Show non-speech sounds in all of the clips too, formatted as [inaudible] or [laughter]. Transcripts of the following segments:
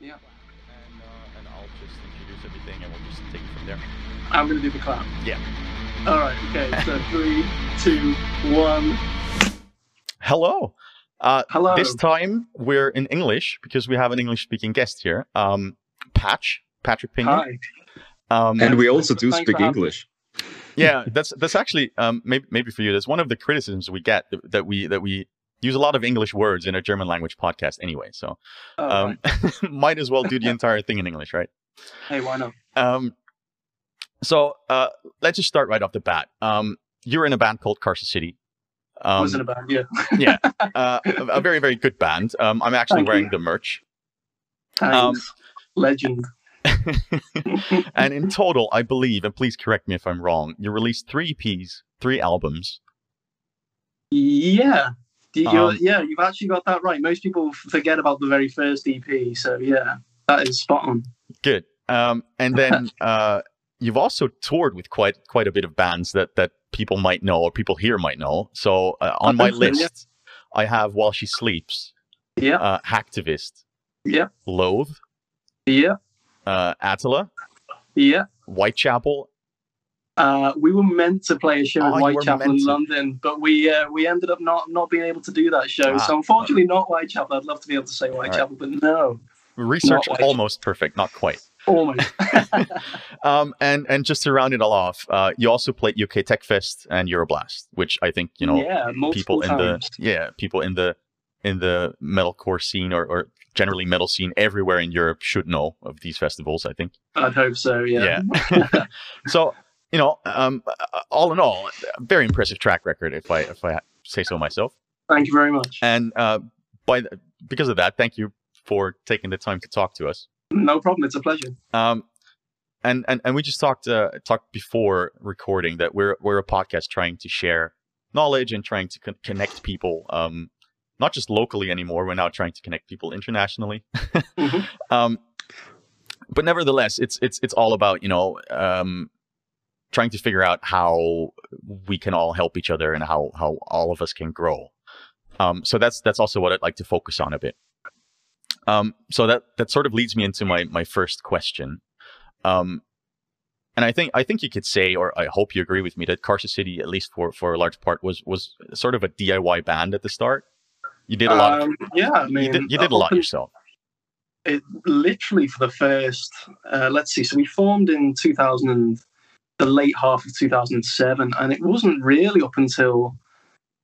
Yeah. And, uh, and I'll just introduce everything and we'll just take it from there. I'm going to do the clap. Yeah. All right. Okay. So [laughs] three, two, one. Hello. Uh, Hello. This time we're in English because we have an English speaking guest here. Um, Patch, Patrick Pinion. Hi. Um, And we also do speak for having me. English. yeah, that's that's actually um, maybe maybe for you. That's one of the criticisms we get that, that we that we use a lot of English words in a German language podcast anyway. So Oh, um, right. [laughs] might as well do the entire thing in English, right? Hey, why not? Um, so uh, let's just start right off the bat. Um, you're in a band called Carcer City. Um, was in a band. Yeah. [laughs] uh, a, a very very good band. Um, I'm actually Thank you. wearing the merch. Thanks. Um, Legend. [laughs] and in total, I believe, and please correct me if I'm wrong, you released three EPs, three albums. Yeah. You- Um, yeah, you've actually got that right. Most people forget about the very first EP. So yeah, that is spot on. Good. Um, and then [laughs] uh, you've also toured with quite quite a bit of bands that that people might know or people here might know. So uh, on my so, yeah. list, I have While She Sleeps, Yeah. uh, Hacktivist, Yeah. Loathe, Yeah. uh, Attila, Yeah. Whitechapel. Uh, we were meant to play a show Oh, in Whitechapel in. London, but we uh, we ended up not not being able to do that show. Ah. So unfortunately, not Whitechapel. I'd love to be able to say Whitechapel, but no, Research almost perfect, not quite. almost. [laughs] [laughs] Um, and and just to round it all off, uh, you also played UK Tech Fest and Euroblast, which I think you know yeah, people in the yeah people in the in the metalcore scene or, or generally metal scene everywhere in Europe should know of these festivals. I think. I'd hope so. Yeah. Yeah. [laughs] so you know, um, all in all, a very impressive track record, if I if I say so myself. Thank you very much. And uh, by the, because of that, thank you for taking the time to talk to us. No problem. It's a pleasure. Um, and, and and we just talked uh, talked before recording that we're we're a podcast trying to share knowledge and trying to con- connect people. Um, not just locally anymore. We're now trying to connect people internationally. Mhm. [laughs] Um, but nevertheless, it's it's it's all about you know um, trying to figure out how we can all help each other and how how all of us can grow. Um, so that's that's also what I'd like to focus on a bit. Um, so that that sort of leads me into my my first question. Um, and I think I think you could say, or I hope you agree with me, that Carcer City, at least for for a large part, was was sort of a DIY band at the start. You did a lot. Um, yeah, I mean, you did, you did a lot up yourself. It literally for the first. Uh, let's see. So we formed in 2000, and the late half of 2007, and it wasn't really up until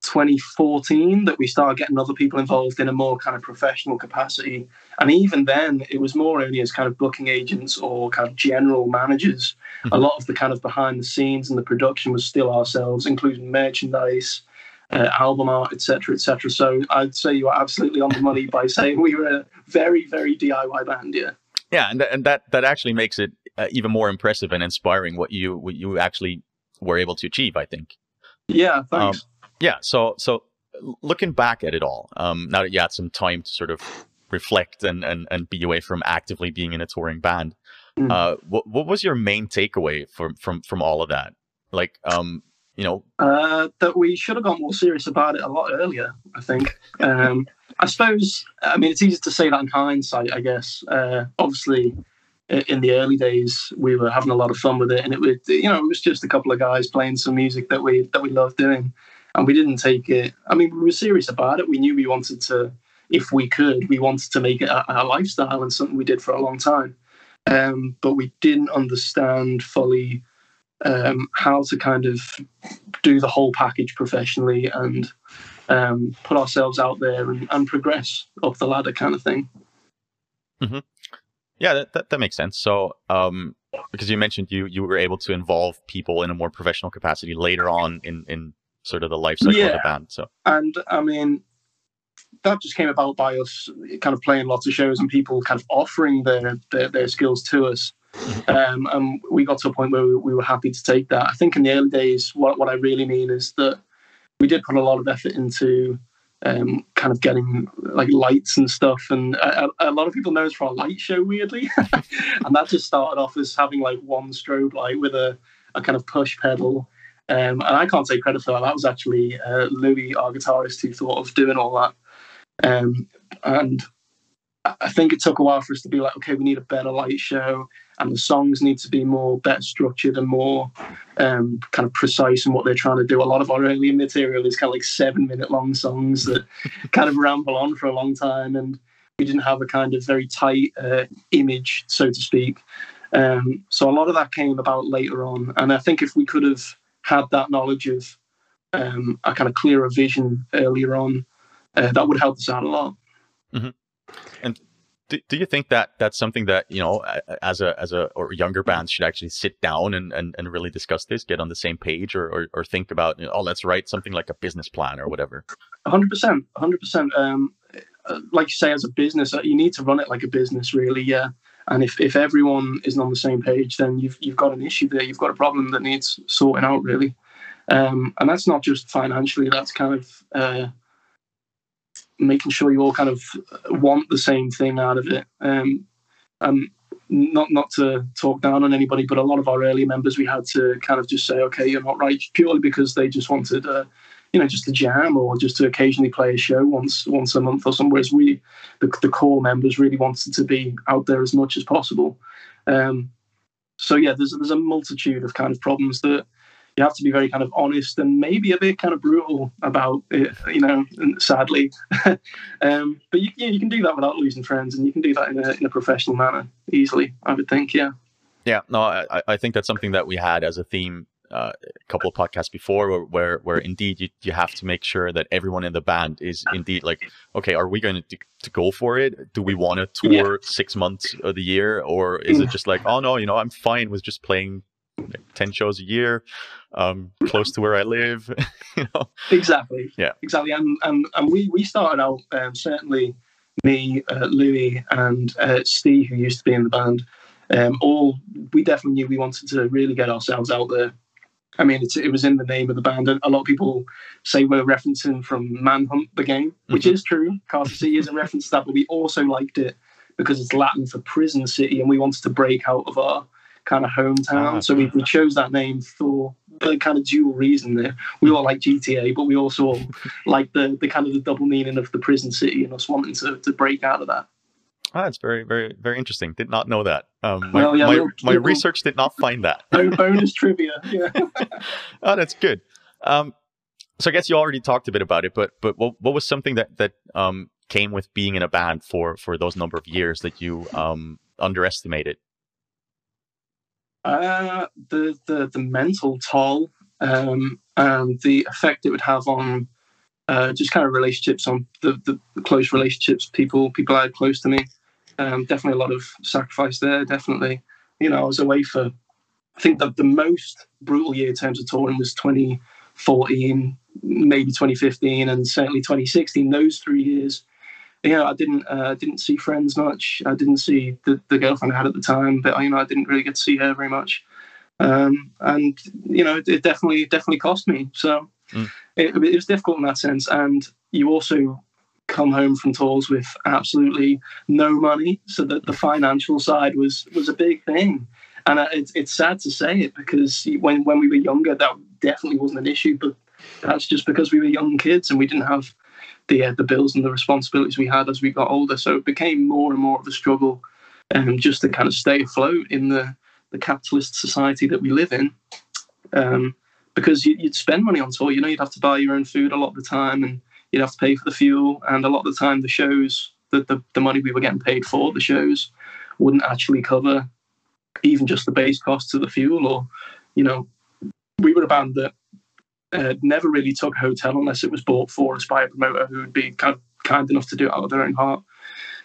2014 that we started getting other people involved in a more kind of professional capacity. And even then, it was more only as kind of booking agents or kind of general managers. A Mhm. lot of the kind of behind the scenes and the production was still ourselves, including merchandise, uh, album art, etc., etc. So I'd say you are absolutely on the money by saying we were a very, very DIY band. Yeah. Yeah, and th- and that that actually makes it uh, even more impressive and inspiring what you what you actually were able to achieve. I think. Yeah. Thanks. Yeah. So so looking back at it all, um, now that you had some time to sort of reflect and and and be away from actively being in a touring band, Mm. uh, what what was your main takeaway from from from all of that? Like, um, you know, Uh, that we should have got more serious about it a lot earlier. I think. Um, I suppose. I mean, it's easy to say that in hindsight. I guess. Uh, obviously, in the early days, we were having a lot of fun with it, and it was, you know, it was just a couple of guys playing some music that we that we loved doing, and we didn't take it. I mean, we were serious about it. We knew we wanted to, if we could, we wanted to make it a, a lifestyle and something we did for a long time. Um, but we didn't understand fully um, how to kind of do the whole package professionally and um, put ourselves out there and, and progress up the ladder kind of thing. Yeah, that that, that makes sense. So, um, because you mentioned you you were able to involve people in a more professional capacity later on in in sort of the life cycle of the band. So. And I mean, that just came about by us kind of playing lots of shows and people kind of offering their their, their skills to us. Um, and we got to a point where we, we were happy to take that. I think in the early days, what, what I really mean is that we did put a lot of effort into um, kind of getting like lights and stuff. And a, a a lot of people know us for our light show, weirdly. [laughs] and that just started off as having like one strobe light with a, a kind of push pedal. Um, and I can't take credit for that. That was actually uh, Louis, our guitarist, who thought of doing all that. Um, and I think it took a while for us to be like, okay, we need a better light show, and the songs need to be more better structured and more um, kind of precise in what they're trying to do. A lot of our early material is kind of like seven minute long songs that [laughs] kind of ramble on for a long time, and we didn't have a kind of very tight uh, image, so to speak. Um, so a lot of that came about later on, and I think if we could have had that knowledge of um, a kind of clearer vision earlier on, uh, that would help us out a lot. Mm-hmm. And do, do you think that that's something that you know as a as a or younger bands should actually sit down and, and, and really discuss this get on the same page or, or, or think about you know, oh let's write something like a business plan or whatever? 100% 100% um, uh, like you say as a business uh, you need to run it like a business really yeah. And if, if everyone isn't on the same page then you've you've got an issue there. You've got a problem that needs sorting out really. Um, and that's not just financially that's kind of uh, making sure you all kind of want the same thing out of it. Um, um, not not to talk down on anybody, but a lot of our early members we had to kind of just say, okay, you're not right, purely because they just wanted, uh, you know, just to jam or just to occasionally play a show once once a month or somewhere. Whereas we, the, the core members, really wanted to be out there as much as possible. Um, so yeah, there's there's a multitude of kind of problems that you have to be very kind of honest and maybe a bit kind of brutal about it, you know, sadly. [laughs] um, but you, you can do that without losing friends and you can do that in a, in a professional manner easily, I would think, yeah. Yeah, no, I, I think that's something that we had as a theme uh, a couple of podcasts before where, where, where indeed you, you have to make sure that everyone in the band is indeed like okay are we going to, to go for it do we want to tour yeah. six months of the year or is it just like oh no you know i'm fine with just playing 10 shows a year um, close to where I live. [laughs] you know? Exactly. Yeah. Exactly. And and, and we, we started out um, certainly me, uh, Louis, and uh, Steve, who used to be in the band. Um, all we definitely knew we wanted to really get ourselves out there. I mean, it was in the name of the band, and a lot of people say we're referencing from Manhunt, the game, which mm-hmm. is true. Carcer City is a reference to that, but we also liked it because it's Latin for prison city, and we wanted to break out of our kind of hometown. Ah, so we, we chose that name for the kind of dual reason there. We all like GTA, but we also like the, the kind of the double meaning of the prison city and us wanting to, to break out of that. Ah, it's very, very, very interesting. Did not know that. Um, my well, yeah, my, little, my little, research did not find that. [laughs] bonus trivia. Yeah. oh, [laughs] that's good. Um, so I guess you already talked a bit about it, but but what, what was something that that um, came with being in a band for for those number of years that you um, underestimated? Uh, the, the the mental toll um, and the effect it would have on uh, just kind of relationships on the, the, the, close relationships people people I had close to me. Um, definitely a lot of sacrifice there. Definitely, you know, I was away for I think the the most brutal year in terms of touring was 2014, maybe 2015, and certainly 2016. Those three years yeah, I didn't uh, didn't see friends much. I didn't see the, the girlfriend I had at the time, but you know, I didn't really get to see her very much. Um, and you know, it, it, definitely definitely cost me. So mm. it, it, was difficult in that sense. And you also come home from tours with absolutely no money, so that the financial side was was a big thing. And it's it's sad to say it because when when we were younger, that definitely wasn't an issue, but that's just because we were young kids and we didn't have the uh, the bills and the responsibilities we had as we got older. So it became more and more of a struggle, um, just to kind of stay afloat in the the capitalist society that we live in. Um, because you, would spend money on tour, you know, you'd have to buy your own food a lot of the time, and you'd have to pay for the fuel, and a lot of the time the shows, the, the, the money we were getting paid for the shows, wouldn't actually cover even just the base costs of the fuel, or you know, we were a band that uh, never really took a hotel unless it was bought for us by a promoter who would be kind, kind enough to do it out of their own heart.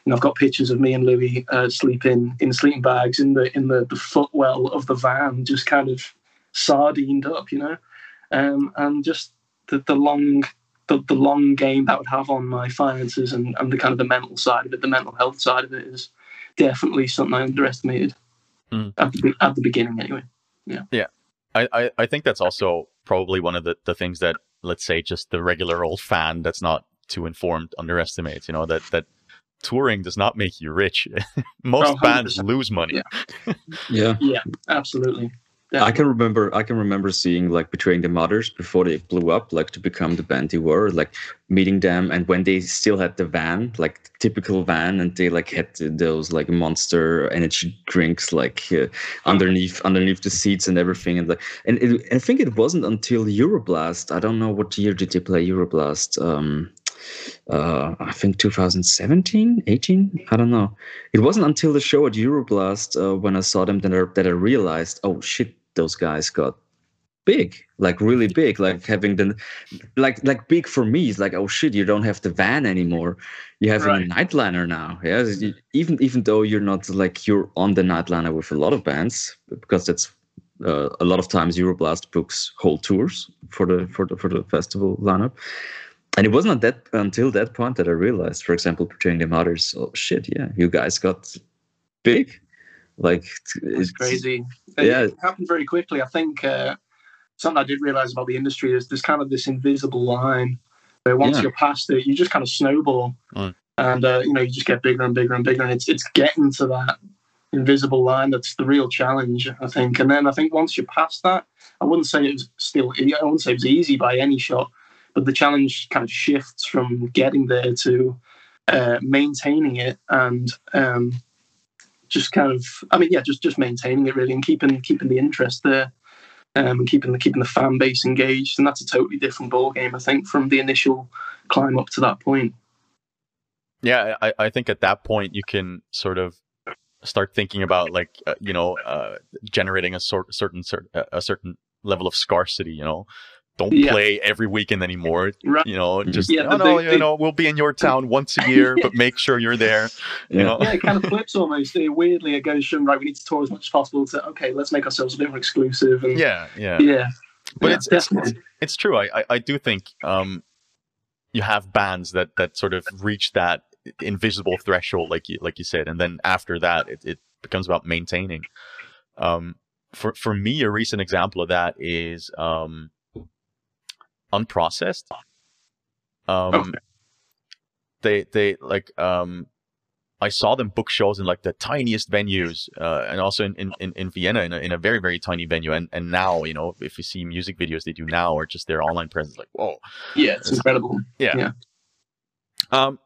And I've got pictures of me and Louis uh, sleeping in sleeping bags in the in the, the footwell of the van, just kind of sardined up, you know, um, and just the, the long the, the long game that would have on my finances and, and the kind of the mental side of it, the mental health side of it is definitely something I underestimated mm. at, the, at the beginning, anyway. Yeah. Yeah. I, I, I think that's also probably one of the, the things that let's say just the regular old fan that's not too informed underestimates you know that that touring does not make you rich. [laughs] Most oh, bands lose money. Yeah. [laughs] yeah. Yeah absolutely I can remember I can remember seeing like Betraying the Martyrs before they blew up, like to become the band they were, like meeting them and when they still had the van, like typical van, and they like had those like monster energy drinks like uh, underneath underneath the seats and everything, and like and it, I think it wasn't until Euroblast. I don't know what year did they play Euroblast. Um, uh, I think 2017, 18. I don't know. It wasn't until the show at Euroblast uh, when I saw them that I, that I realized, oh shit, those guys got big, like really big, like having the, like like big for me is like, oh shit, you don't have the van anymore. You have right. a nightliner now. Yeah, even even though you're not like you're on the nightliner with a lot of bands because that's uh, a lot of times Euroblast books whole tours for the for the for the festival lineup and it wasn't that until that point that I realized, for example, Betraying the Martyrs. Oh shit, yeah, you guys got big. Like it's crazy. Yeah, it happened very quickly. I think uh, something I did realize about the industry is there's kind of this invisible line where once yeah. you're past it, you just kind of snowball, mm. and uh, you know you just get bigger and bigger and bigger, and it's it's getting to that invisible line that's the real challenge, I think. And then I think once you're past that, I wouldn't say it was still I wouldn't say it was easy by any shot but the challenge kind of shifts from getting there to uh, maintaining it and um, just kind of I mean yeah just just maintaining it really and keeping keeping the interest there um, and keeping the keeping the fan base engaged and that's a totally different ball game I think from the initial climb up to that point. Yeah, I, I think at that point you can sort of start thinking about like uh, you know uh, generating a sort certain a certain level of scarcity. You know, don't yeah. play every weekend anymore. Right. You know, just yeah, oh, no, they, you know, we'll be in your town [laughs] once a year, but make sure you're there. You yeah. know? yeah, it kind of flips almost. Weirdly, it goes from right, we need to tour as much as possible to okay, let's make ourselves a bit more exclusive. And, yeah, yeah, yeah. But it's, it's, it's it's true. I, I I do think um you have bands that that sort of reach that invisible threshold, like you like you said, and then after that, it, it becomes about maintaining. Um, for for me, a recent example of that is um unprocessed. Um, okay. they they like um, I saw them book shows in like the tiniest venues, uh, and also in, in, in Vienna in a, in a very very tiny venue. And and now you know if you see music videos they do now or just their online presence, like whoa, yeah, it's, it's incredible. Yeah. yeah. Um.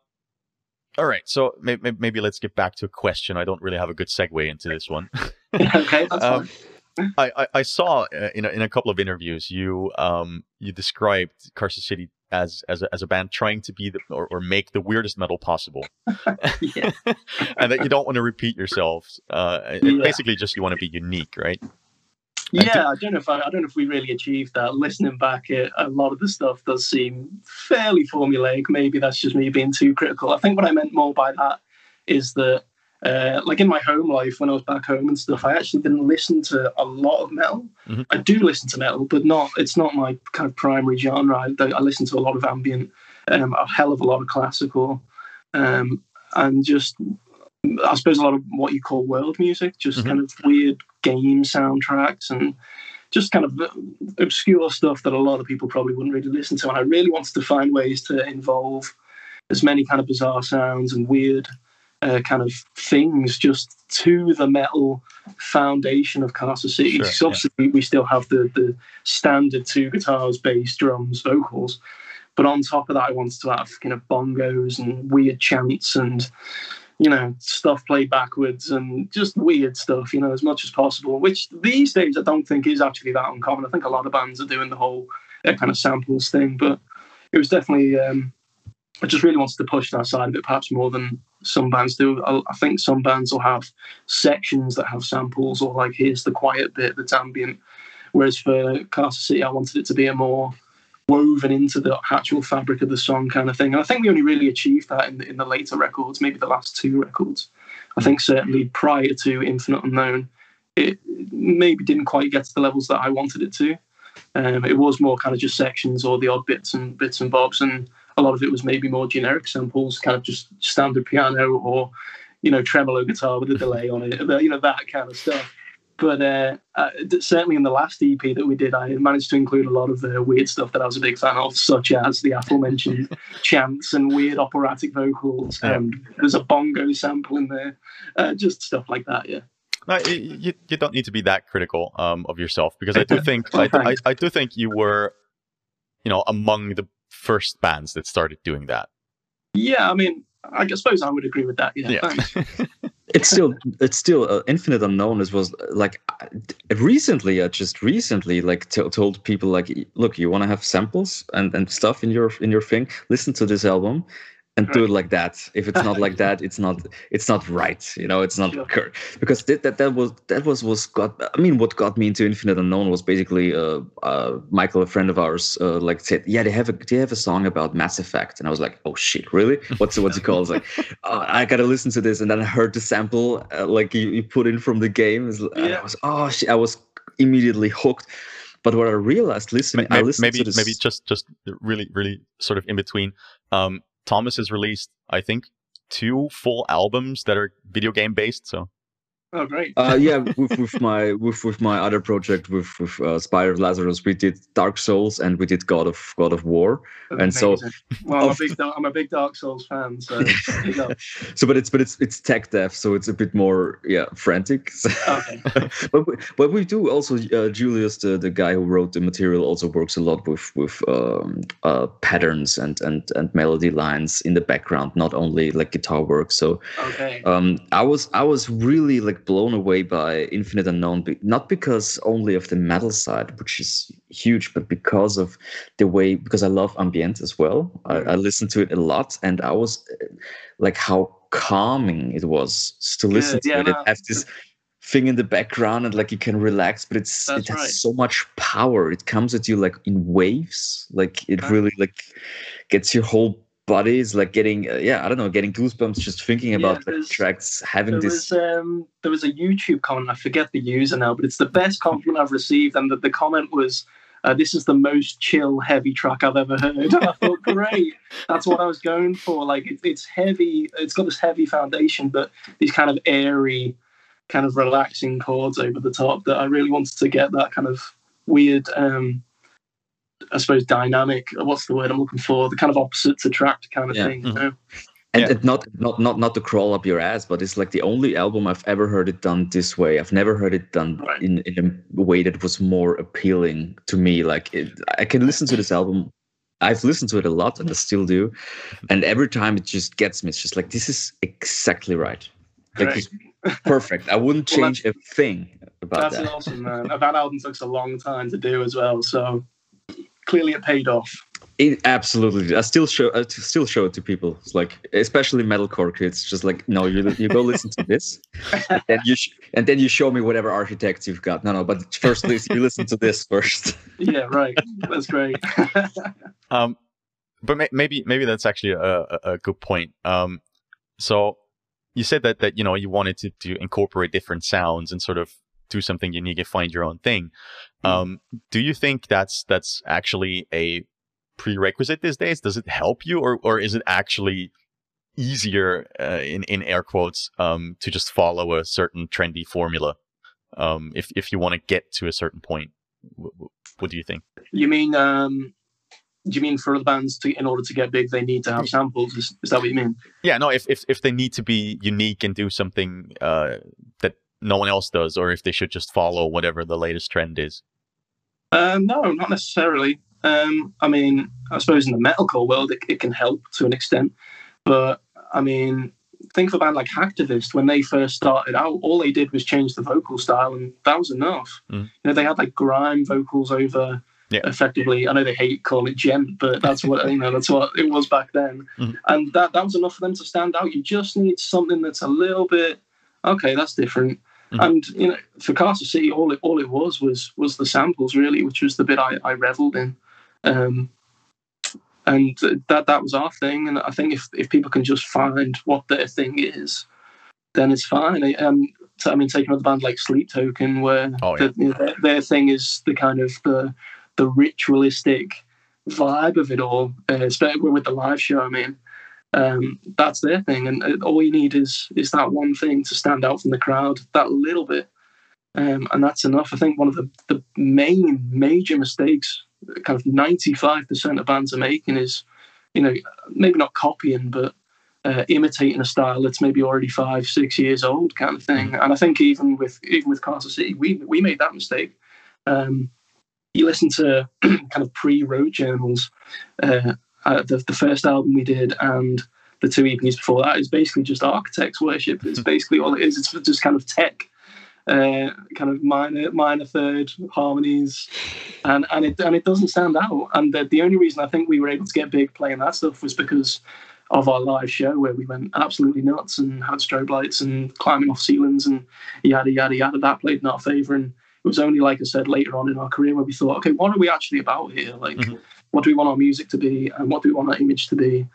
All right, so maybe, maybe let's get back to a question. I don't really have a good segue into this one. [laughs] okay, that's [laughs] um, fine. I, I, I saw uh, in a, in a couple of interviews you um you described Carcer City as as a, as a band trying to be the or, or make the weirdest metal possible, [laughs] [laughs] and that you don't want to repeat yourselves. Uh, yeah. basically just you want to be unique, right? Yeah, I don't know if I, I, don't know if we really achieved that. Listening back, it, a lot of the stuff does seem fairly formulaic. Maybe that's just me being too critical. I think what I meant more by that is that uh, like in my home life when I was back home and stuff, I actually didn't listen to a lot of metal. Mm-hmm. I do listen to metal, but not it's not my kind of primary genre. I, I listen to a lot of ambient, um, a hell of a lot of classical, um, and just I suppose a lot of what you call world music, just mm-hmm. kind of weird game soundtracks and just kind of obscure stuff that a lot of people probably wouldn't really listen to. And I really wanted to find ways to involve as many kind of bizarre sounds and weird uh, kind of things just to the metal foundation of Carcer City. Sure, so obviously, yeah. we still have the the standard two guitars, bass, drums, vocals. But on top of that, I wanted to have kind of bongos and weird chants and you know stuff played backwards and just weird stuff. You know, as much as possible. Which these days I don't think is actually that uncommon. I think a lot of bands are doing the whole uh, kind of samples thing, but it was definitely. Um, I just really wanted to push that side of it, perhaps more than some bands do. I, think some bands will have sections that have samples, or like here's the quiet bit that's ambient. Whereas for Carcer City, I wanted it to be a more woven into the actual fabric of the song kind of thing. And I think we only really achieved that in the, in the later records, maybe the last two records. I think certainly prior to Infinite Unknown, it maybe didn't quite get to the levels that I wanted it to. Um, it was more kind of just sections or the odd bits and bits and bobs, and a lot of it was maybe more generic samples, kind of just standard piano or you know tremolo guitar with a delay on it, you know that kind of stuff. But uh, uh, certainly in the last EP that we did, I managed to include a lot of the weird stuff that I was a big fan of, such as the aforementioned [laughs] chants and weird operatic vocals. And there's a bongo sample in there, uh, just stuff like that. Yeah. No, you, you don't need to be that critical um, of yourself because I do think I, I, I do think you were, you know, among the first bands that started doing that. Yeah, I mean, I suppose I would agree with that. Yeah, yeah. [laughs] it's still it's still uh, infinite unknown as was like recently i just recently like t- told people like look you want to have samples and and stuff in your in your thing listen to this album and do it like that if it's not like that it's not it's not right you know it's not sure. because that, that that was that was was got i mean what got me into infinite unknown was basically uh, uh michael a friend of ours uh, like said yeah they have a they have a song about mass effect and i was like oh shit really what's what's it called like [laughs] oh, i gotta listen to this and then i heard the sample uh, like you, you put in from the game yeah. i was oh shit i was immediately hooked but what I realized listening, maybe, I listened maybe, to this. maybe just just really really sort of in between. Um, Thomas has released, I think, two full albums that are video game based. So Oh, great. uh, yeah, with, with my with with my other project with with uh, Spire of Lazarus, we did Dark Souls and we did God of God of War, That's and amazing. so well, I'm a big I'm a big Dark Souls fan, so [laughs] so but it's but it's it's tech death, so it's a bit more yeah frantic. [laughs] okay. but we, but we do also uh, Julius, the, the guy who wrote the material, also works a lot with with um, uh, patterns and and and melody lines in the background, not only like guitar work. So okay. um, I was I was really like blown away by Infinite Unknown, not because only of the metal side, which is huge, but because of the way, because I love ambient as well. I, I listen to it a lot, and I was like how calming it was to listen to yeah, it. no. It has this thing in the background and like you can relax but it's That's it has right. so much power it comes at you like in waves like it Right. really like gets your whole body is like getting uh, yeah i don't know getting goosebumps just thinking Yeah, about the tracks having There this was um there was a YouTube comment. I forget the user now, but it's the best compliment I've received, and the, the comment was. Uh, this is the most chill, heavy track I've ever heard. And [laughs] I thought, great, that's what I was going for. Like, it, it's heavy, it's got this heavy foundation, but these kind of airy, kind of relaxing chords over the top that I really wanted to get that kind of weird, um, I suppose, dynamic. What's the word I'm looking for? The kind of opposites attract kind of Yeah. thing. You mm-hmm. know? and, Yeah. and not not not not to crawl up your ass but it's like the only album i've ever heard it done this way i've never heard it done Right. in, in a way that was more appealing to me like it, i can listen to this album i've listened to it a lot and i still do mm-hmm. and every time it just gets me it's just like this is exactly right like it's perfect i wouldn't Well, change a thing about That's that awesome, man. That album took a long time to do as well, so clearly it paid off. It absolutely. I still show. I still show it to people. It's like, especially metalcore kids. Just like, no, you you go listen to this, and then you sh- and then you show me whatever architects you've got. No, no, but first, please, you listen to this first. [laughs] Yeah, right. That's great. [laughs] Um, but may- maybe maybe that's actually a, a, a good point. Um, so you said that that you know you wanted to, to incorporate different sounds and sort of do something unique and find your own thing. Um, do you think that's that's actually a prerequisite these days? Does it help you, or or is it actually easier uh, in in air quotes um, to just follow a certain trendy formula um, if if you want to get to a certain point? What do you think? you mean um do you mean for the bands to in order to get big they need to have samples? Is, is that what you mean? Yeah, no. If if if they need to be unique and do something uh, that no one else does, or if they should just follow whatever the latest trend is. Um, no, not necessarily. Um, I mean, I suppose in the metalcore world, it, it can help to an extent. But I mean, think of a band like Hacktivist. When they first started out, all they did was change the vocal style, and that was enough. Mm. You know, they had like grime vocals over. Yeah. Effectively, I know they hate calling it djent, but that's what you know. That's what it was back then, Mhm. and that that was enough for them to stand out. You just need something that's a little bit okay. That's different. Mhm. And you know, for Carcer City, all it all it was was was the samples really, which was the bit I, I reveled in, um, and that that was our thing. And I think if if people can just find what their thing is, then it's fine. I- Um, I mean, take another band like Sleep Token, where Oh, yeah. the, you know, their, their thing is the kind of the the ritualistic vibe of it all, uh, especially with the live show. I mean, um, that's their thing, and uh, all you need is is that one thing to stand out from the crowd, that little bit, um, and that's enough. I think one of the the main major mistakes, kind of ninety five percent of bands are making is, you know, maybe not copying, but uh, imitating a style that's maybe already five, six years old, kind of thing. And I think even with even with Carcer City, we we made that mistake. Um, you listen to [clears throat] kind of pre-road journals, uh, uh, the the first album we did, and the two EPs before that is basically just architects worship. It's basically all it is. It's just kind of tech, uh, kind of minor minor third harmonies, and and it and it doesn't stand out. And the, the only reason I think we were able to get big playing that stuff was because of our live show where we went absolutely nuts and had strobe lights and climbing off ceilings and yada yada yada. That played in our favour, and it was only like I said later on in our career where we thought, okay, what are we actually about here? Like, mm-hmm. What do we want our music to be, and what do we want our image to be?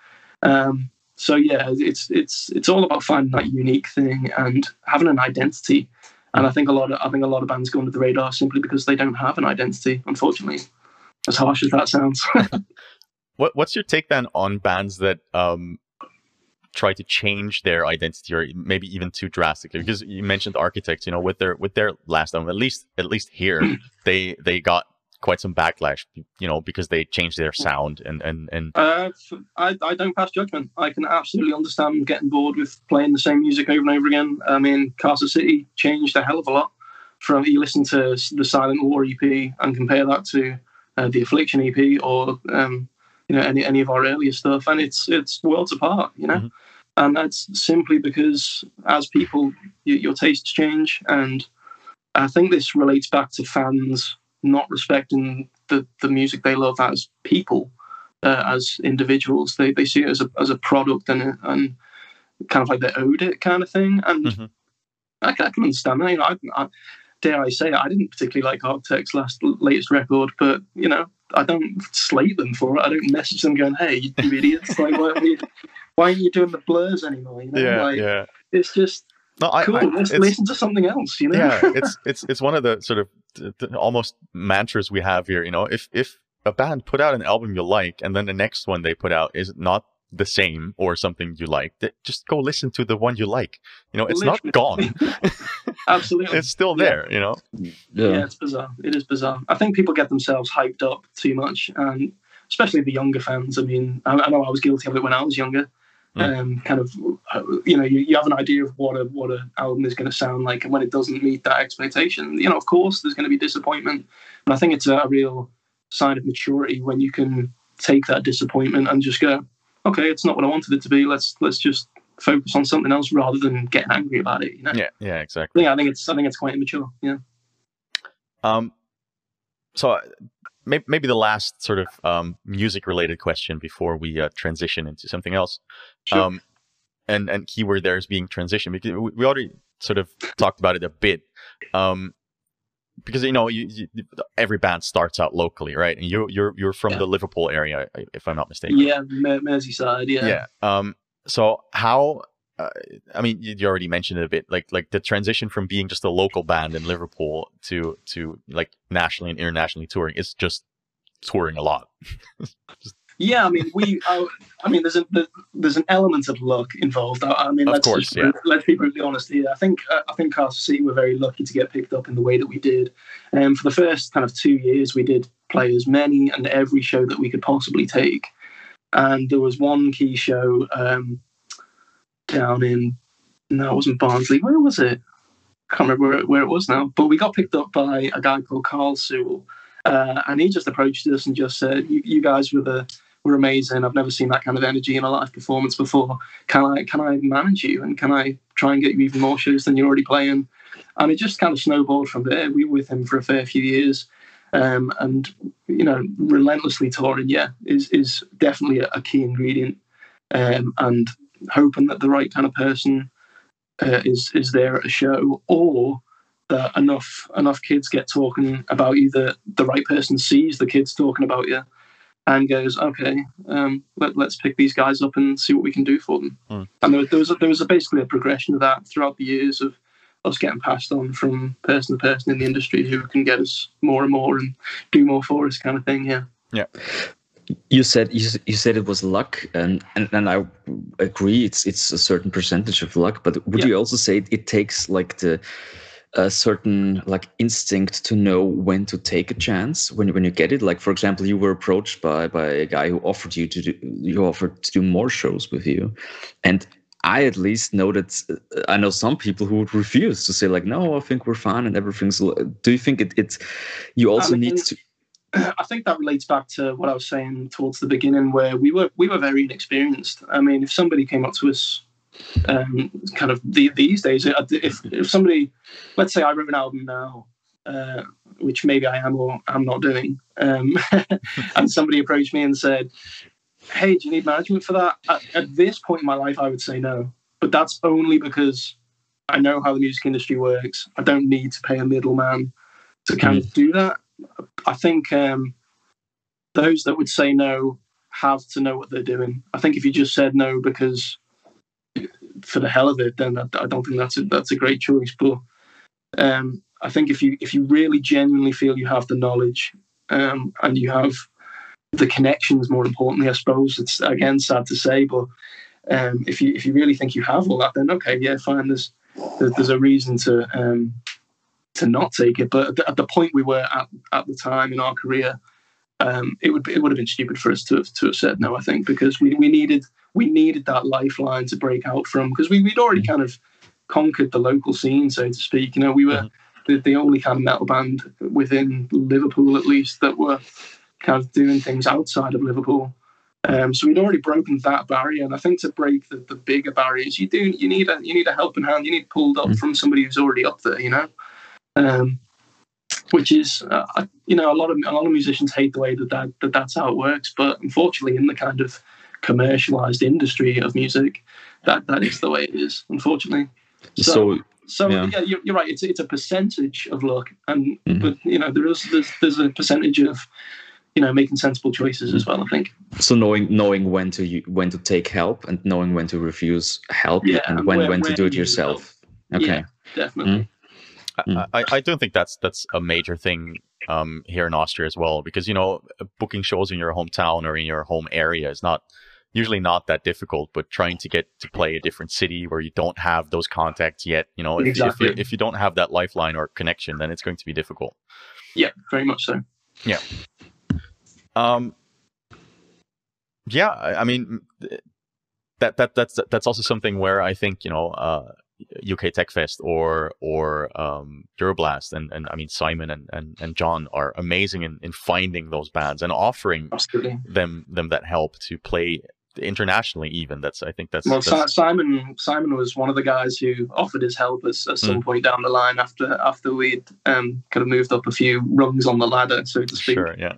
Um, so yeah, it's it's it's all about finding that unique thing and having an identity. And I think a lot of I think a lot of bands go under the radar simply because they don't have an identity. Unfortunately, as harsh as that sounds. [laughs] what What's your take then on bands that um, try to change their identity or maybe even too drastically? Because you mentioned Architects, you know, with their with their last album, at least at least here, [clears throat] they they got quite some backlash, you know, because they changed their sound and and and. Uh, I I don't pass judgment. I can absolutely understand getting bored with playing the same music over and over again. I mean, Carcer City changed a hell of a lot. From you listen to the Silent War EP and compare that to uh, the Affliction EP or um, you know any any of our earlier stuff, and it's it's worlds apart, you know. Mm-hmm. And that's simply because as people, you, your tastes change, and I think this relates back to fans not respecting the, the music they love as people, uh, as individuals. They, they see it as a, as a product and, and kind of like they owed it kind of thing. And mm-hmm. I, I, can understand that. You know, I, I, dare I say, I didn't particularly like Architect's last latest record, but you know, I don't slate them for it. I don't message them going, "Hey, you, idiots! like, why, you, why aren't you doing the blurs anymore?" You know, yeah, like, yeah. It's just no, I, cool. I, let's listen to something else. You know, yeah, it's [laughs] it's it's one of the sort of almost mantras we have here. You know, if if a band put out an album you like, and then the next one they put out is not the same or something you like, just go listen to the one you like. You know, it's Literally. not gone. [laughs] Absolutely, it's still there. Yeah. You know. Yeah. yeah, it's bizarre. It is bizarre. I think people get themselves hyped up too much, and especially the younger fans. I mean, I, I know I was guilty of it when I was younger. Mm. Um, kind of, you know, you, you have an idea of what a what an album is going to sound like, and when it doesn't meet that expectation, you know, of course, there's going to be disappointment. And I think it's a, a real sign of maturity when you can take that disappointment and just go, okay, it's not what I wanted it to be. Let's let's just focus on something else rather than getting angry about it. You know? Yeah, yeah, exactly. Yeah, I think it's I think it's quite immature. Yeah. Um. So maybe the last sort of um, music related question before we uh, transition into something else. Sure. Um, and and keyword there is being transition because we already sort of talked about it a bit. Um, because you know you, you, every band starts out locally, right? And you you're you're from yeah. the Liverpool area, if I'm not mistaken. Yeah, Merseyside. Yeah. Yeah. Um. So how uh, I mean, you already mentioned it a bit, like like the transition from being just a local band in Liverpool to to like nationally and internationally touring is just touring a lot. [laughs] just... Yeah, I mean, we, uh, I mean, there's a there's an element of luck involved. I, I mean, of let's course, just, yeah. let's be brutally honest here. I think I think Carcer City were very lucky to get picked up in the way that we did. And um, for the first kind of two years, we did play as many and every show that we could possibly take. And there was one key show. Um, down in no, it wasn't Barnsley. Where was it? I can't remember where it, where it was now. But we got picked up by a guy called Carl Sewell, uh, and he just approached us and just said, you, "You guys were the were amazing. I've never seen that kind of energy in a live performance before. Can I can I manage you and can I try and get you even more shows than you're already playing?" And it just kind of snowballed from there. We were with him for a fair few years. Um, and you know, relentlessly touring, yeah, is is definitely a, a key ingredient. Um, and hoping that the right kind of person uh, is is there at a show, or that enough enough kids get talking about you that the right person sees the kids talking about you and goes, okay, um, let, us pick these guys up and see what we can do for them. Mm. And there, there, was a, there was a basically a progression of that throughout the years of us getting passed on from person to person in the industry who can get us more and more and do more for us, kind of thing. Yeah. Yeah you said you, you said it was luck and, and and i agree it's it's a certain percentage of luck but would yeah. you also say it takes like the a certain like instinct to know when to take a chance when when you get it. Like for example, you were approached by by a guy who offered you to do you offered to do more shows with you, and I at least know that uh, I know some people who would refuse to say like, no, I think we're fine and everything's. Do you think it, it's you also I mean, need to? I think that relates back to what I was saying towards the beginning, where we were we were very inexperienced. I mean, if somebody came up to us, um, kind of the, these days, if if somebody, let's say I wrote an album now, uh, which maybe I am or I'm not doing, um, [laughs] and somebody approached me and said, hey, do you need management for that? At, at, this point in my life, I would say no. But that's only because I know how the music industry works. I don't need to pay a middleman to kind mm-hmm. of do that. I think um, those that would say no have to know what they're doing. I think if you just said no because for the hell of it, then I, I don't think that's a, that's a great choice. But um, I think if you if you really genuinely feel you have the knowledge um, and you have the connections more importantly, I suppose. It's again sad to say, but um, if you if you really think you have all that, then okay, yeah, fine. There's there's a reason to um, to not take it. But at the, at the, point we were at at the time in our career, um, it would be, it would have been stupid for us to have, to have said no. I think because we, we needed we needed that lifeline to break out from because we we'd already kind of conquered the local scene, so to speak. You know, we were. Mm-hmm. The, the only kind of metal band within Liverpool, at least, that were kind of doing things outside of Liverpool. Um, so we'd already broken that barrier, and I think to break the, the bigger barriers, you do you need a you need a helping hand. You need pulled up mm. from somebody who's already up there, you know. Um, which is, uh, you know, a lot of a lot of musicians hate the way that, that that that's how it works. But unfortunately, in the kind of commercialized industry of music, that that is the way it is. Unfortunately. So, so so yeah, yeah you're, you're, right. It's it's a percentage of luck, and mm-hmm. but you know there is there's, there's a percentage of you know making sensible choices as well. I think. So knowing knowing when to when to take help and knowing when to refuse help yeah, and when when to do it yourself. Okay. Yeah, definitely. Mm. I, I don't think that's that's a major thing um, here in Austria as well because you know booking shows in your hometown or in your home area is not usually not that difficult but trying to get to play a different city where you don't have those contacts yet you know if, exactly. if, you, if you don't have that lifeline or connection then it's going to be difficult. Yeah very much so. Yeah. Um, yeah, I, I mean that that that's that's also something where I think you know uh, UK Tech Fest or or um, Euroblast and, and I mean Simon and, and, and John are amazing in, in finding those bands and offering Absolutely. them them that help to play internationally even that's I think that's, well that's... Simon Simon was one of the guys who offered his help at, at some mm. point down the line after after we'd um, kind of moved up a few rungs on the ladder so to speak sure yeah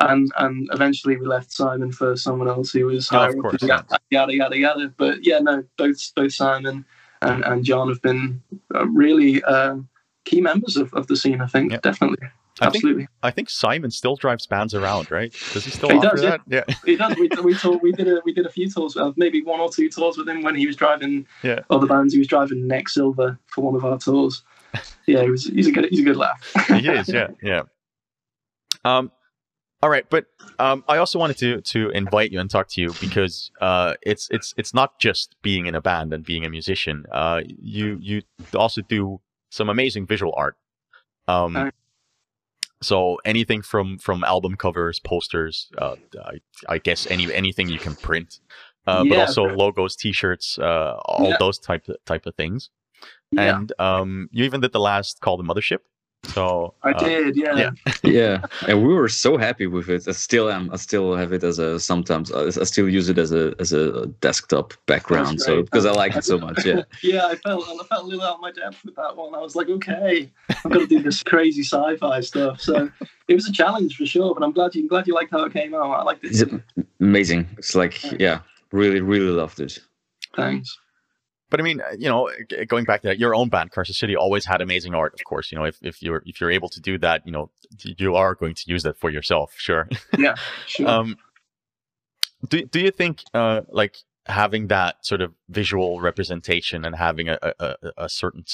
and and eventually we left Simon for someone else who was higher oh, course, yada, yada yada yada. But yeah, no, both both Simon and, and John have been uh, really uh, key members of, of the scene. I think yep. definitely. Absolutely. I think, I think, Simon still drives bands around, right? Does he still he does, yeah. yeah. he does. We, [laughs] we, told, we did a we did a few tours, uh, maybe one or two tours with him when he was driving yeah. other bands. He was driving Neck Silver for one of our tours. [laughs] Yeah, he was, he's a good he's a good laugh. he is, yeah, yeah. Um, all right, but um, I also wanted to to invite you and talk to you because uh, it's it's it's not just being in a band and being a musician. Uh, you you also do some amazing visual art. Um, so anything from from album covers, posters, uh, I, I guess any anything you can print, uh, yeah, but also logos, T-shirts, uh, all yeah. those type type of things. Yeah. And um, you even did the last call the mothership. So I uh, did, yeah. yeah, [laughs] yeah, and we were so happy with it. I still am. I still have it as a sometimes. I still use it as a as a desktop background. So because I like it so much. [laughs] Yeah. yeah, I felt I felt a little out of my depth with that one. I was like, okay, I'm gonna do this crazy sci-fi stuff. So it was a challenge for sure. But I'm glad you I'm glad you liked how it came out. I liked it. It's amazing. It's like yeah, really really loved it. Thanks. But I mean, you know, going back to that, your own band, Carcer City, always had amazing art. Of course, you know, if, if you're if you're able to do that, you know, you are going to use that for yourself. Sure. [laughs] Yeah. Sure. um, do do you think uh, like having that sort of visual representation and having a, a, a certain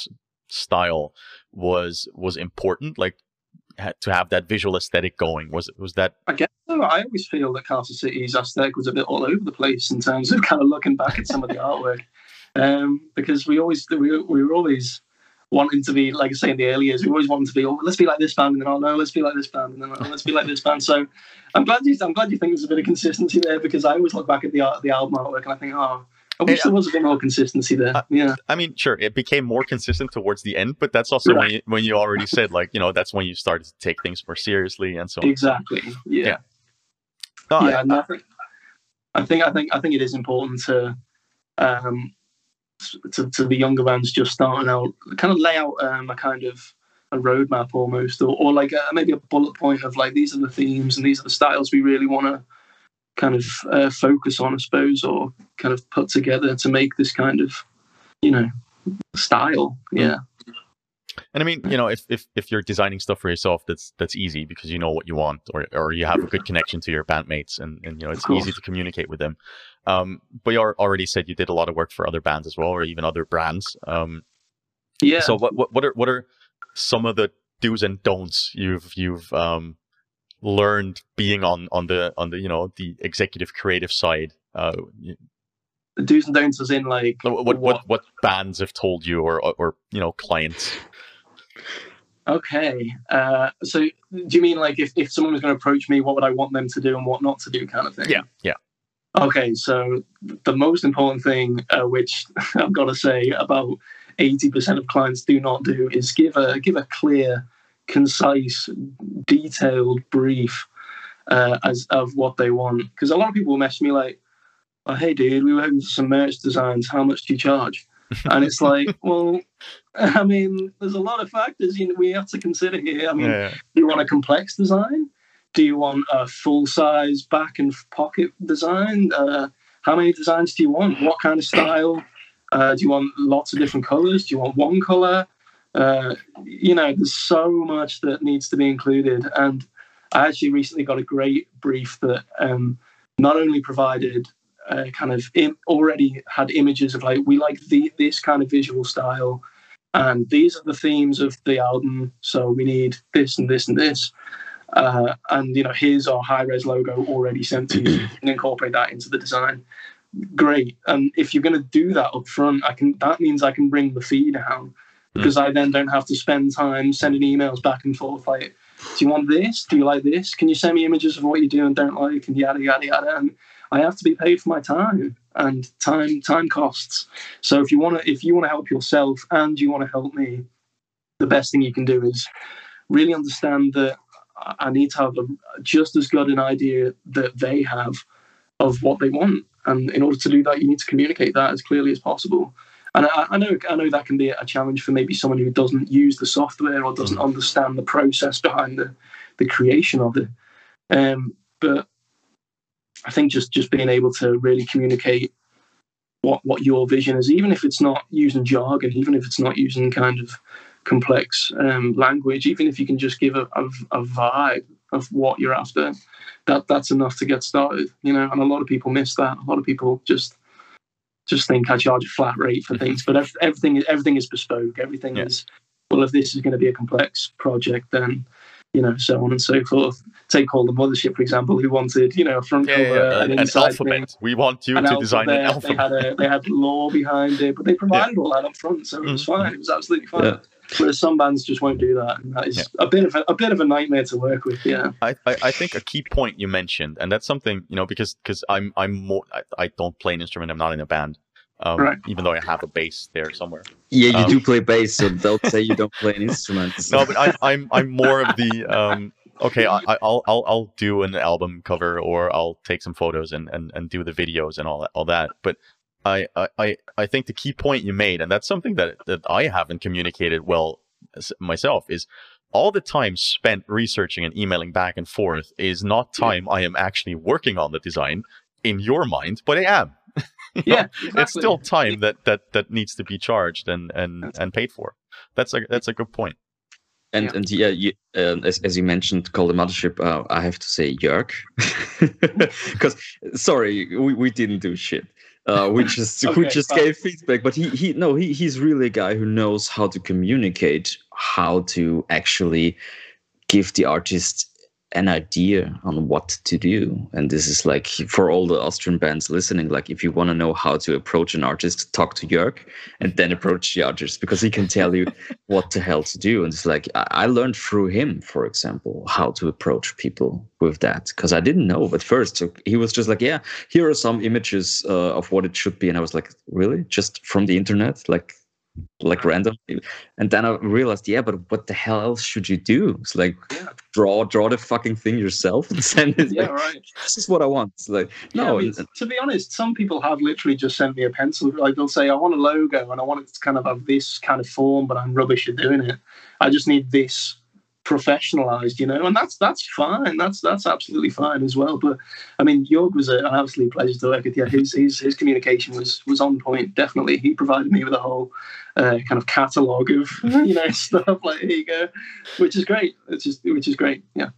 style was was important? Like to have that visual aesthetic going? Was was that? I guess so. I always feel that Carcer City's aesthetic was a bit all over the place in terms of [laughs] kind of looking back at some of the artwork um, because we always we, we were always wanting to be like I say in the early years, we always wanted to be, oh, let's be like this band, and then oh no, let's be like this band, and then oh, let's be like this band. So I'm glad you I'm glad you think there's a bit of consistency there because I always look back at the art the album artwork and I think, oh, I wish there was a bit more consistency there. Uh, yeah. I mean, sure, it became more consistent towards the end, but that's also when you, when you already said like you know that's when you started to take things more seriously and so on. Exactly. Yeah. Yeah. No, I- yeah, and I, think, I think I think I think it is important to um to, to the younger bands just starting out, kind of lay out um, a kind of a roadmap almost, or, or like a, maybe a bullet point of like these are the themes and these are the styles we really want to kind of uh, focus on, I suppose, or kind of put together to make this kind of you know style. Yeah, And I mean, you know, if, if if you're designing stuff for yourself, that's that's easy because you know what you want, or or you have a good connection to your bandmates, and, and you know it's easy to communicate with them. Um, but you already said you did a lot of work for other bands as well, or even other brands. Um, yeah. so what, what what are what are some of the do's and don'ts you've you've um learned being on on the on the you know the executive creative side? Uh, do's and don'ts as in like what what what, what bands have told you, or or, or you know clients? Okay. Uh, so do you mean like if, if someone was going to approach me, what would I want them to do and what not to do kind of thing? Yeah, yeah. Okay. So the most important thing, uh, which [laughs] I've got to say about 80% of clients do not do is give a, give a clear, concise, detailed brief uh, as of what they want. Because a lot of people will message me like, oh, hey, dude, we were hoping for some merch designs. How much do you charge? [laughs] and it's like, well, [laughs] I mean, there's a lot of factors you know, we have to consider here. I mean, Yeah. do you want a complex design? Do you want a full size back and pocket design? Uh, how many designs do you want? What kind of [coughs] style? Uh, do you want lots of different colors? Do you want one color? Uh, you know, there's so much that needs to be included. And I actually recently got a great brief that um, not only provided uh, kind of Im- already had images of like we like the this kind of visual style and these are the themes of the album so we need this and this and this uh, and you know here's our high res logo already sent to you [clears throat] and incorporate that into the design. Great. And if you're going to do that up front i can that means i can bring the fee down because i then don't have to spend time sending emails back and forth like do you want this? Do you like this? Can you send me images of what you do and don't like? and yada yada yada. And i have to be paid for my time and time time costs. So if you want to if you want to help yourself and you want to help me the best thing you can do is really understand that I- need to have just as good an idea that they have of what they want. And in order to do that, you need to communicate that as clearly as possible. And I, I know I know that can be a challenge for maybe someone who doesn't use the software or doesn't understand the process behind the, the creation of it. Um, but I think just just being able to really communicate what what your vision is, even if it's not using jargon, even if it's not using kind of complex um, language, even if you can just give a, a, a vibe of what you're after, that that's enough to get started. You know, and a lot of people miss that. A lot of people just just think I charge a flat rate for things, but ev- everything is everything is bespoke. Everything Yeah. is well. If this is going to be a complex project, then you know, so on and so forth. Take all the Mothership, for example, who wanted you know a front Yeah, cover, yeah, an an, alphabet. thing, We want you an to design an alphabet. They had a they had law behind it, but they [laughs] provided all that up front, so it was Mhm. fine. It was absolutely fine. Yeah. Whereas some bands just won't do that, and that is Yeah. a bit of a, a bit of a nightmare to work with. Yeah, I, I, I think a key point you mentioned, and that's something you know because because I'm I'm more I, I don't play an instrument. I'm not in a band, um, Right. even though I have a bass there somewhere. Yeah, you Um, do play bass, so don't say you don't play an instrument. [laughs] No, but I, I'm I'm more of the um, okay. I, I- I'll I'll I'll do an album cover or I'll take some photos and, and, and do the videos and all that all that. But I, I- I I think the key point you made, and that's something that that I haven't communicated well myself, is all the time spent researching and emailing back and forth is not time I am actually working on the design in your mind, but I am. [laughs] You know, yeah, it's still time that, that that needs to be charged and and and paid for. That's a that's a good point. And Yeah. and yeah, you, um, as as you mentioned, call the mothership. Uh, I have to say Jörg, [laughs] because sorry, we, we didn't do shit. Uh, we just we Okay, just fine. gave feedback, but he he no he he's really a guy who knows how to communicate, how to actually give the artist an idea on what to do. And this is like for all the Austrian bands listening, like if you want to know how to approach an artist, talk to Jörg and then approach the artist because he can tell you [laughs] what the hell to do. And it's like I learned through him, for example, how to approach people with that because I didn't know at first. So he was just like, yeah, here are some images uh, of what it should be. And I was like, really? Just from the internet? Like like randomly. And then i realized yeah but what the hell else should you do? It's like yeah. draw draw the fucking thing yourself and send it. Yeah like, right. This is what i want. It's like no yeah, I mean, to be honest some people have literally just sent me a pencil. Like they'll say i want a logo and i want it to kind of have this kind of form but i'm rubbish at doing it. I just need this professionalized, you know, and that's that's fine. That's that's absolutely fine as well. But I mean, Jörg was an absolute pleasure to work with. Yeah, his his his communication was was on point. Definitely, he provided me with a whole uh, kind of catalog of [laughs] you know [laughs] stuff like here you go, which is great. It's just which is great. Yeah.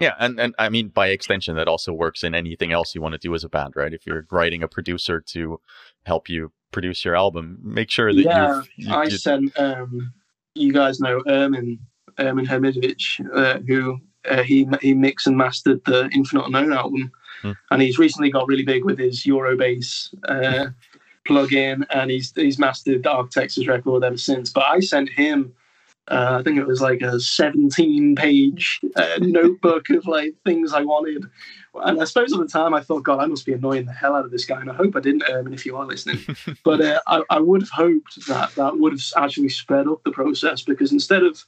Yeah, and, and I mean by extension that also works in anything else you want to do as a band, right? If you're writing a producer to help you produce your album, make sure that yeah, you I sent um, you guys know Ermin Ermin Hamidovic, uh, who uh, he he mixed and mastered the Infinite Unknown album, hmm. and he's recently got really big with his Eurobass uh, [laughs] plugin, and he's he's mastered the Architects' record ever since. But I sent him. Uh, I think it was like a 17 page uh, notebook of like things I wanted. And I suppose at the time I thought, God, I must be annoying the hell out of this guy. And I hope I didn't, Ermin, if you are listening. [laughs] but uh, I, I, would have hoped that that would have actually sped up the process because instead of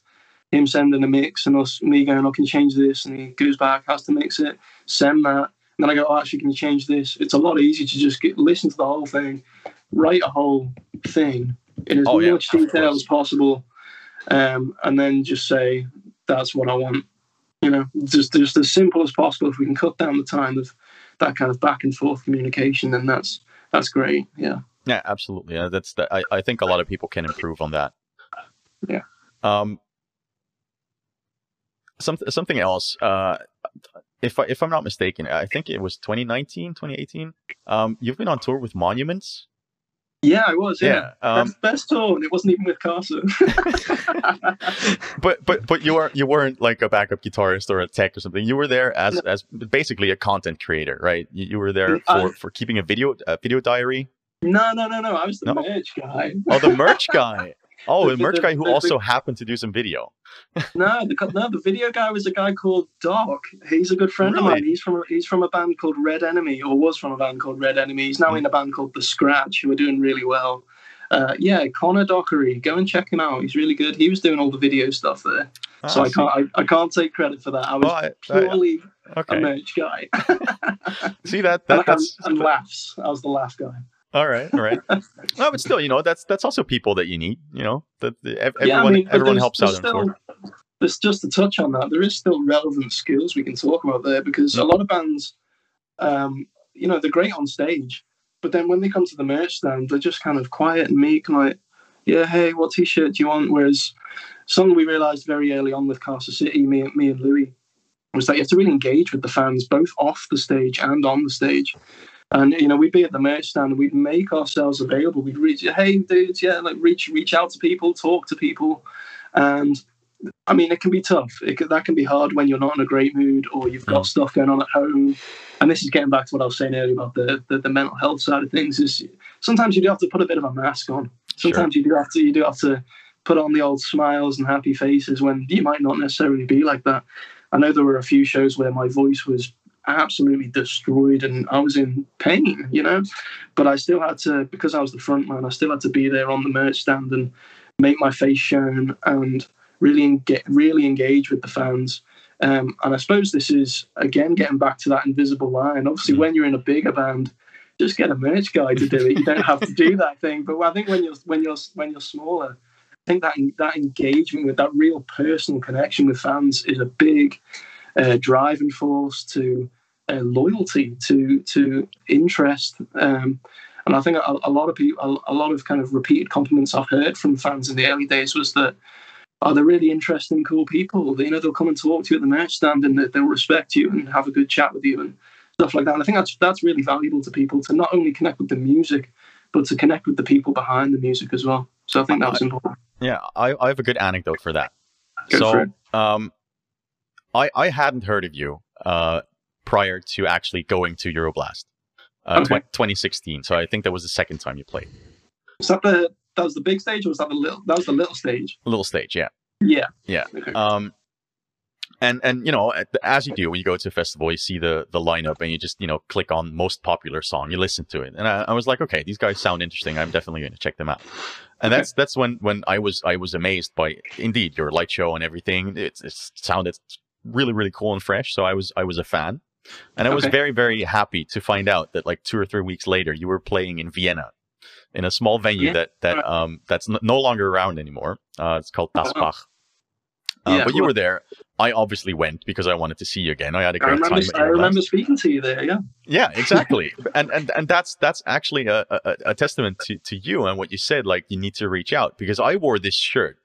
him sending a mix and us me going, I can change this, and he goes back, has to mix it, send that, and then I go, oh, actually, can you change this? It's a lot easier to just get listen to the whole thing, write a whole thing in as oh, much yeah, detail as possible, um, and then just say that's what I want. You know, just just as simple as possible. If we can cut down the time of that kind of back and forth communication, then that's that's great. Yeah. Yeah, absolutely. Yeah, that's the, I, I think a lot of people can improve on that. Yeah. Um, something something else. Uh, if I, if I'm not mistaken, I think it was 2019, 2018. Um, you've been on tour with Monuments. Yeah, I was. Yeah, yeah um, best, tour, and it wasn't even with Carcer. [laughs] but but but you weren't you weren't like a backup guitarist or a tech or something. You were there as no. as basically a content creator, right? You, you were there for, I, for keeping a video a video diary. No, no, no, no. I was the no? merch guy. oh, the merch [laughs] guy. Oh, the, the merch the, guy who the, also happened to do some video. no, the no, the video guy was a guy called Doc. He's a good friend really? of mine. He's from he's from a band called Red Enemy, or was from a band called Red Enemy. He's now mm. in a band called The Scratch, who are doing really well. Uh, yeah, Connor Dockery, go and check him out. He's really good. He was doing all the video stuff there, oh, so I, I can't I, I, can't take credit for that. I was well, I, purely okay. a merch guy. [laughs] See that, that and, that's and, and laughs. I was the laugh guy. All right, all right. [laughs] no, but still, you know, that's that's also people that you need. You know, that everyone yeah, I mean, everyone helps out. Still, there's just to touch on that. There is still relevant skills we can talk about there because a lot of bands, um, you know, they're great on stage, but then when they come to the merch stand, they're just kind of quiet and meek, and like, yeah, hey, what t-shirt do you want? Whereas something we realised very early on with Carcer City, me, me and Louis, was that you have to really engage with the fans both off the stage and on the stage. And you know, we'd be at the merch stand and we'd make ourselves available. We'd reach, hey dudes, yeah, like reach reach out to people, talk to people, and I mean, it can be tough. It can, that can be hard when you're not in a great mood or you've got mm. stuff going on at home. And this is getting back to what I was saying earlier about the, the, the mental health side of things. Is sometimes you do have to put a bit of a mask on. Sometimes sure. you do have to you do have to put on the old smiles and happy faces when you might not necessarily be like that. I know there were a few shows where my voice was absolutely destroyed and I was in pain, you know. But I still had to, because I was the front man, I still had to be there on the merch stand and make my face shown and really get really engage with the fans. Um, and I suppose this is again getting back to that invisible line. Obviously, mm-hmm. when you're in a bigger band, just get a merch guy to do it. You don't have to do that [laughs] thing. But I think when you're when you're when you're smaller, I think that that engagement with that real personal connection with fans is a big uh, driving force to uh, loyalty, to to interest. Um, and I think a, a lot of people, a, a, lot of kind of repeated compliments I've heard from fans in the early days was that are oh, they really interesting, cool people. They, you know, they'll come and talk to you at the match stand and they'll respect you and have a good chat with you and stuff like that. And I think that's that's really valuable to people to not only connect with the music, but to connect with the people behind the music as well. So I think that's important. Yeah, I, I have a good anecdote for that. Go so, for um, I I hadn't heard of you uh, prior to actually going to Euroblast, uh, Okay. tw- 2016. So I think that was the second time you played. Was that the that was the big stage, or was that the little? That was the little stage. Little stage, yeah. Yeah. Yeah. Okay. Um, and and you know, as you do when you go to a festival, you see the the lineup, and you just you know click on most popular song, you listen to it, and I, I was like, okay, these guys sound interesting. I'm definitely going to check them out. And Okay. that's that's when when I was I was amazed by indeed your light show and everything. It, it sounded really really cool and fresh. So I was I was a fan, and I was Okay. very very happy to find out that like two or three weeks later you were playing in Vienna. In a small venue Yeah. that that um that's no longer around anymore. Uh, it's called Oh. Uh, Yeah, but you were there. I obviously went because I wanted to see you again. I had a I great remember. time. I remember last- speaking to you there. Yeah. Yeah, [laughs] exactly. and and and that's that's actually a, a, a testament to, to you and what you said. Like you need to reach out because I wore this shirt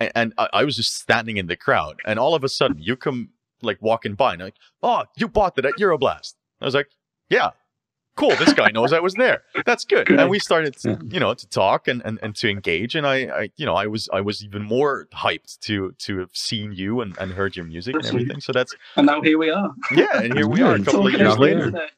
and, and I, I was just standing in the crowd, and all of a sudden you come like walking by and I'm like, oh, you bought it at Euroblast. I was like, yeah. Cool. This guy knows I was there. That's good. Good. And we started, to, Yeah. you know, to talk and, and, and to engage. And I, I, you know, I was I was even more hyped to to have seen you and, and heard your music and Awesome. everything. So that's And now here we are. yeah. And here we are a couple of years about later. later.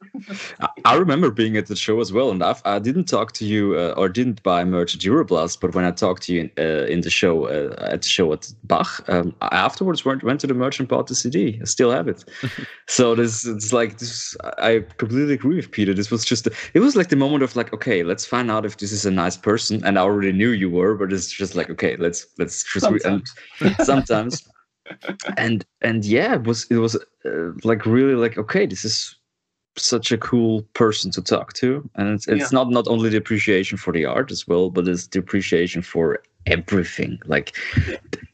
I, I remember being at the show as well, and I've, I didn't talk to you uh, or didn't buy merch at Euroblast, but when I talked to you in, uh, in the show uh, at the show at Bach, um, I afterwards went, went to the merch and bought the CD. I still have it. [laughs] so this it's like this. I completely agree with Peter. This was just it was like the moment of like, okay, let's find out if this is a nice person, and I already knew you were, but it's just like, okay, let's let's just re- and Sometimes. [laughs] sometimes. And and yeah it was it was uh, like really like okay this is such a cool person to talk to. And it's, it's not not only the appreciation for the art as well but it's the appreciation for everything. Like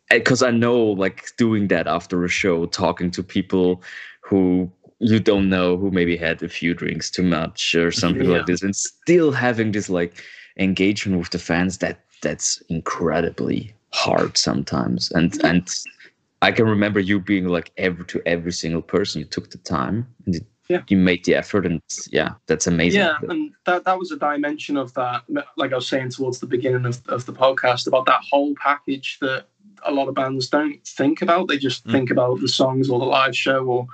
because i know like doing that after a show talking to people who you don't know who maybe had a few drinks too much or something Yeah. like this and still having this like engagement with the fans that that's incredibly hard sometimes and and i can remember you being like every to every single person you took the time and you, Yeah. you made the effort and yeah that's amazing Yeah, and that that was a dimension of that. Like I was saying towards the beginning of, of the podcast about that whole package that a lot of bands don't think about. They just Mm. think about the songs or the live show or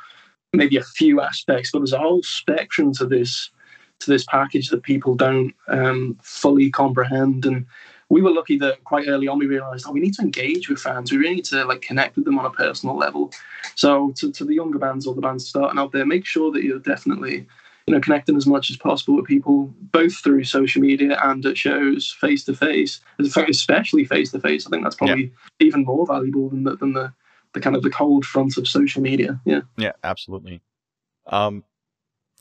maybe a few aspects, but there's a whole spectrum to this to this package that people don't um, fully comprehend. And we were lucky that quite early on we realized, oh, we need to engage with fans. We really need to like connect with them on a personal level. So to, to the younger bands or the bands starting out there, make sure that you're definitely you know, connecting as much as possible with people, both through social media and at shows, face to face. Especially face to face, I think that's probably even more valuable than the, than the the kind of the cold front of social media. Yeah. Yeah, absolutely. Um,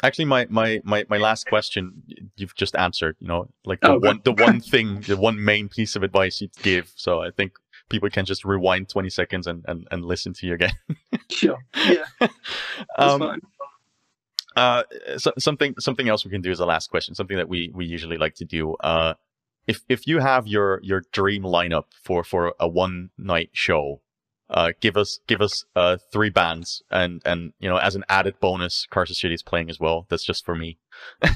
actually, my my my my last question you've just answered. You know, like the Oh, one the one [laughs] thing, the one main piece of advice you'd give. So I think people can just rewind twenty seconds and and, and listen to you again. [laughs] Sure. Yeah. Um, fine. uh, so, something something else we can do is a last question. Something that we we usually like to do. Uh, if if you have your your dream lineup for for a one night show, uh, give us give us uh three bands and and you know as an added bonus, Carcer City is playing as well. That's just for me.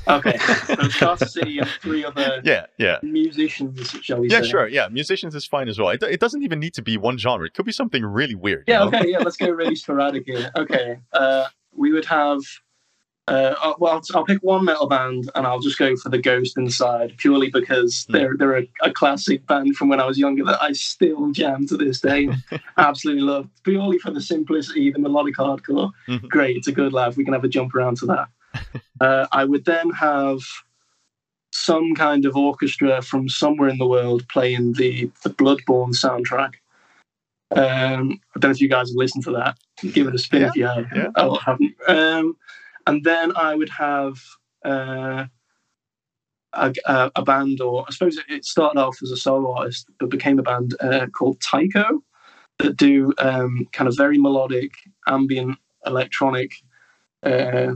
Okay. [laughs] So Carcer City and three other Yeah, yeah. musicians, shall we Yeah, say? sure. Yeah, musicians is fine as well. It, it doesn't even need to be one genre. It could be something really weird. you Yeah, know? okay, yeah, let's go really sporadic here. Okay. Uh, we would have uh, well, I'll, pick one metal band and I'll just go for the Ghost Inside purely because Hmm. they're they're a, a classic band from when I was younger that I still jam to this day. [laughs] Absolutely love purely for the simplicity, the melodic hardcore. Mhm. Great, it's a good laugh. We can have a jump around to that. [laughs] uh, I would then have some kind of orchestra from somewhere in the world playing the the Bloodborne soundtrack. Um, I don't know if you guys have listened to that. Give it a spin if you have. yeah. Oh, haven't. Um, and then I would have uh, a, a, band, or I suppose it, started off as a solo artist, but became a band uh, called Tycho that do um, kind of very melodic, ambient, electronic uh,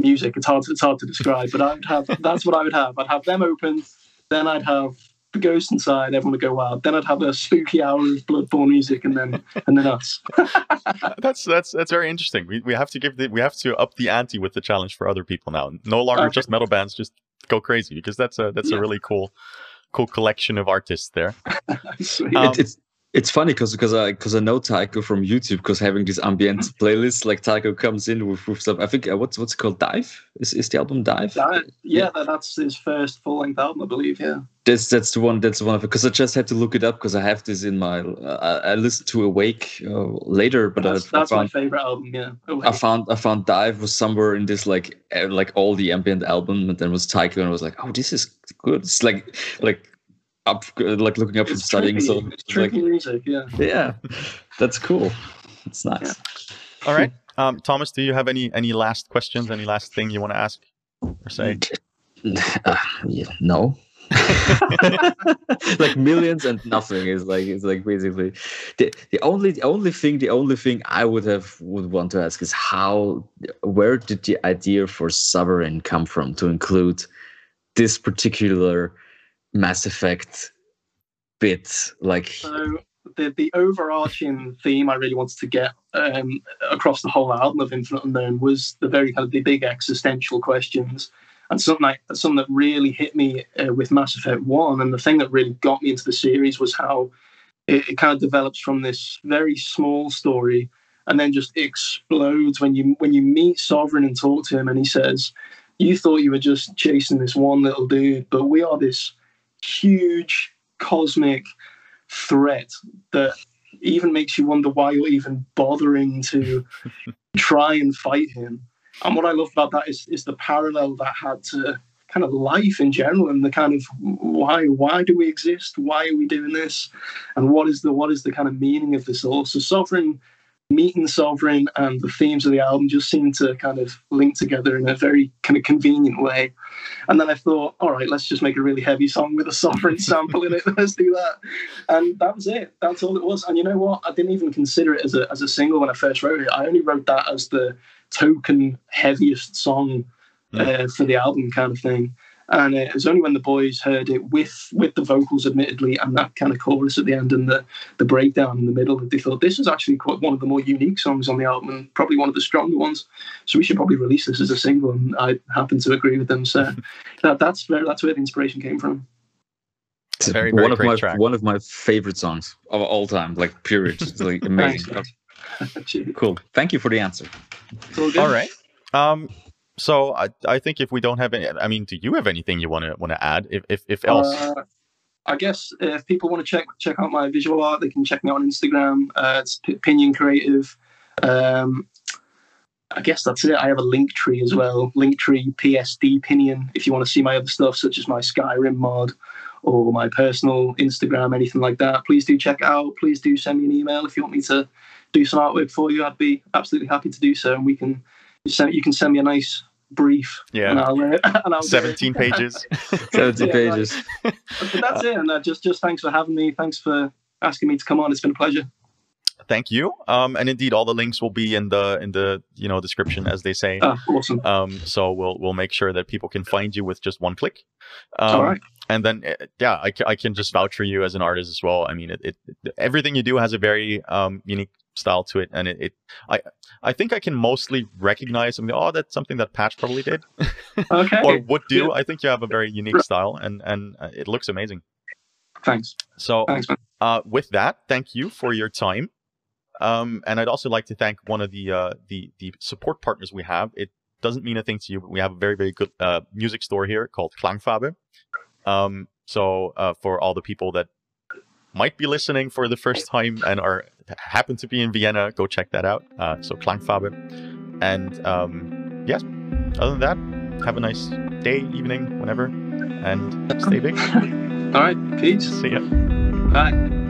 music. It's hard, to, it's hard to describe, but I'd have that's what I would have. I'd have them open, then I'd have the ghost inside. Everyone would go wild. Then I'd have a spooky hour of Bloodborne music, and then and then us. [laughs] that's that's that's very interesting. We we have to give the we have to up the ante with the challenge for other people now. No longer Okay. just metal bands, just go crazy because that's a that's Yeah. a really cool cool collection of artists there. [laughs] Sweet. Um, it, it's It's funny because because I because I know Tycho from YouTube because having this ambient Mm-hmm. playlist like Tycho comes in with, with stuff. I think uh, what's what's it called Dive is is the album Dive. That, yeah, that, that's his first full length album, I believe. Yeah. That's that's the one. That's the one of it. Because I just had to look it up because I have this in my. Uh, I listened to Awake uh, later, but that's I, I that's my favorite album. Yeah. Oh, I found I found Dive was somewhere in this like uh, like all the ambient album, and then was Tycho, and I was like, oh, this is good. It's like like up like looking up from it's studying. trippy, So it's it's like music. Yeah. yeah, that's cool. It's nice. All right, um, Thomas, do you have any any last questions? Any last thing you want to ask or say? [laughs] Uh, yeah, no. [laughs] like millions and nothing is like it's like basically the the only the only thing the only thing I would have would want to ask is how where did the idea for Sovereign come from to include this particular Mass Effect bit like So the the overarching theme I really wanted to get um, across the whole album of Infinite Unknown was the very kind of the big existential questions, and something like something that really hit me uh, with Mass Effect One, and the thing that really got me into the series was how it, it kind of develops from this very small story and then just explodes when you when you meet Sovereign and talk to him, and he says, "You thought you were just chasing this one little dude, but we are this huge cosmic." threat that even makes you wonder why you're even bothering to [laughs] try and fight him. And what I love about that is is the parallel that had to kind of life in general and the kind of why why do we exist? Why are we doing this? And what is the what is the kind of meaning of this all? So Sovereign meeting Sovereign and the themes of the album just seemed to kind of link together in a very kind of convenient way. And then I thought, all right, let's just make a really heavy song with a Sovereign [laughs] sample in it. [laughs] Let's do that. And that was it. That's all it was. And you know what? I didn't even consider it as a, as a single when I first wrote it. I only wrote that as the token heaviest song uh, for the album kind of thing. And it was only when the boys heard it with with the vocals, admittedly, and that kind of chorus at the end and the, the breakdown in the middle, that they thought this is actually quite one of the more unique songs on the album and probably one of the stronger ones. So we should probably release this as a single. And I happen to agree with them. So [laughs] that, that's where that's where the inspiration came from. It's Very, very one of great my track. one of my favorite songs of all time, like period. It's like [laughs] amazing. [laughs] Cool. Thank you for the answer. It's all. All right. Um, so I, I think if we don't have any, I mean, do you have anything you want to want to add? If if, if else, Uh, I guess if people want to check check out my visual art, they can check me out on Instagram. Uh, it's P- Pinion Creative. Um, I guess that's it. I have a link tree as well. Linktree PSD Pinion. If you want to see my other stuff, such as my Skyrim mod or my personal Instagram, anything like that, please do check it out. Please do send me an email if you want me to do some artwork for you. I'd be absolutely happy to do so, and we can send. You can send me a nice brief. And yeah, I'll, uh, and I'll [laughs] seventeen [laughs] pages. 70 Yeah, pages. but that's it. And uh, just just thanks for having me. Thanks for asking me to come on. It's been a pleasure. Thank you. Um, and indeed, all the links will be in the in the you know description, as they say. Oh, awesome. Um, so we'll we'll make sure that people can find you with just one click. Um, All right. and then uh, yeah I, I can just vouch for you as an artist as well i mean it, it everything you do has a very um unique style to it and it, it i i think i can mostly recognize something oh that's something that patch probably did Okay. or would do Yeah. i think you have a very unique style and and uh, it looks amazing Thanks. so Thanks, uh, with that, thank you for your time. Um, and I'd also like to thank one of the uh, the the support partners we have. It doesn't mean a thing to you, but we have a very very good uh, music store here called Klangfarbe. Um, so uh, for all the people that might be listening for the first time and are happen to be in Vienna, go check that out. Uh, so Klangfarbe. And um, yes, other than that, have a nice day, evening, whenever, and stay big. [laughs] All right. Peace. See ya. Bye.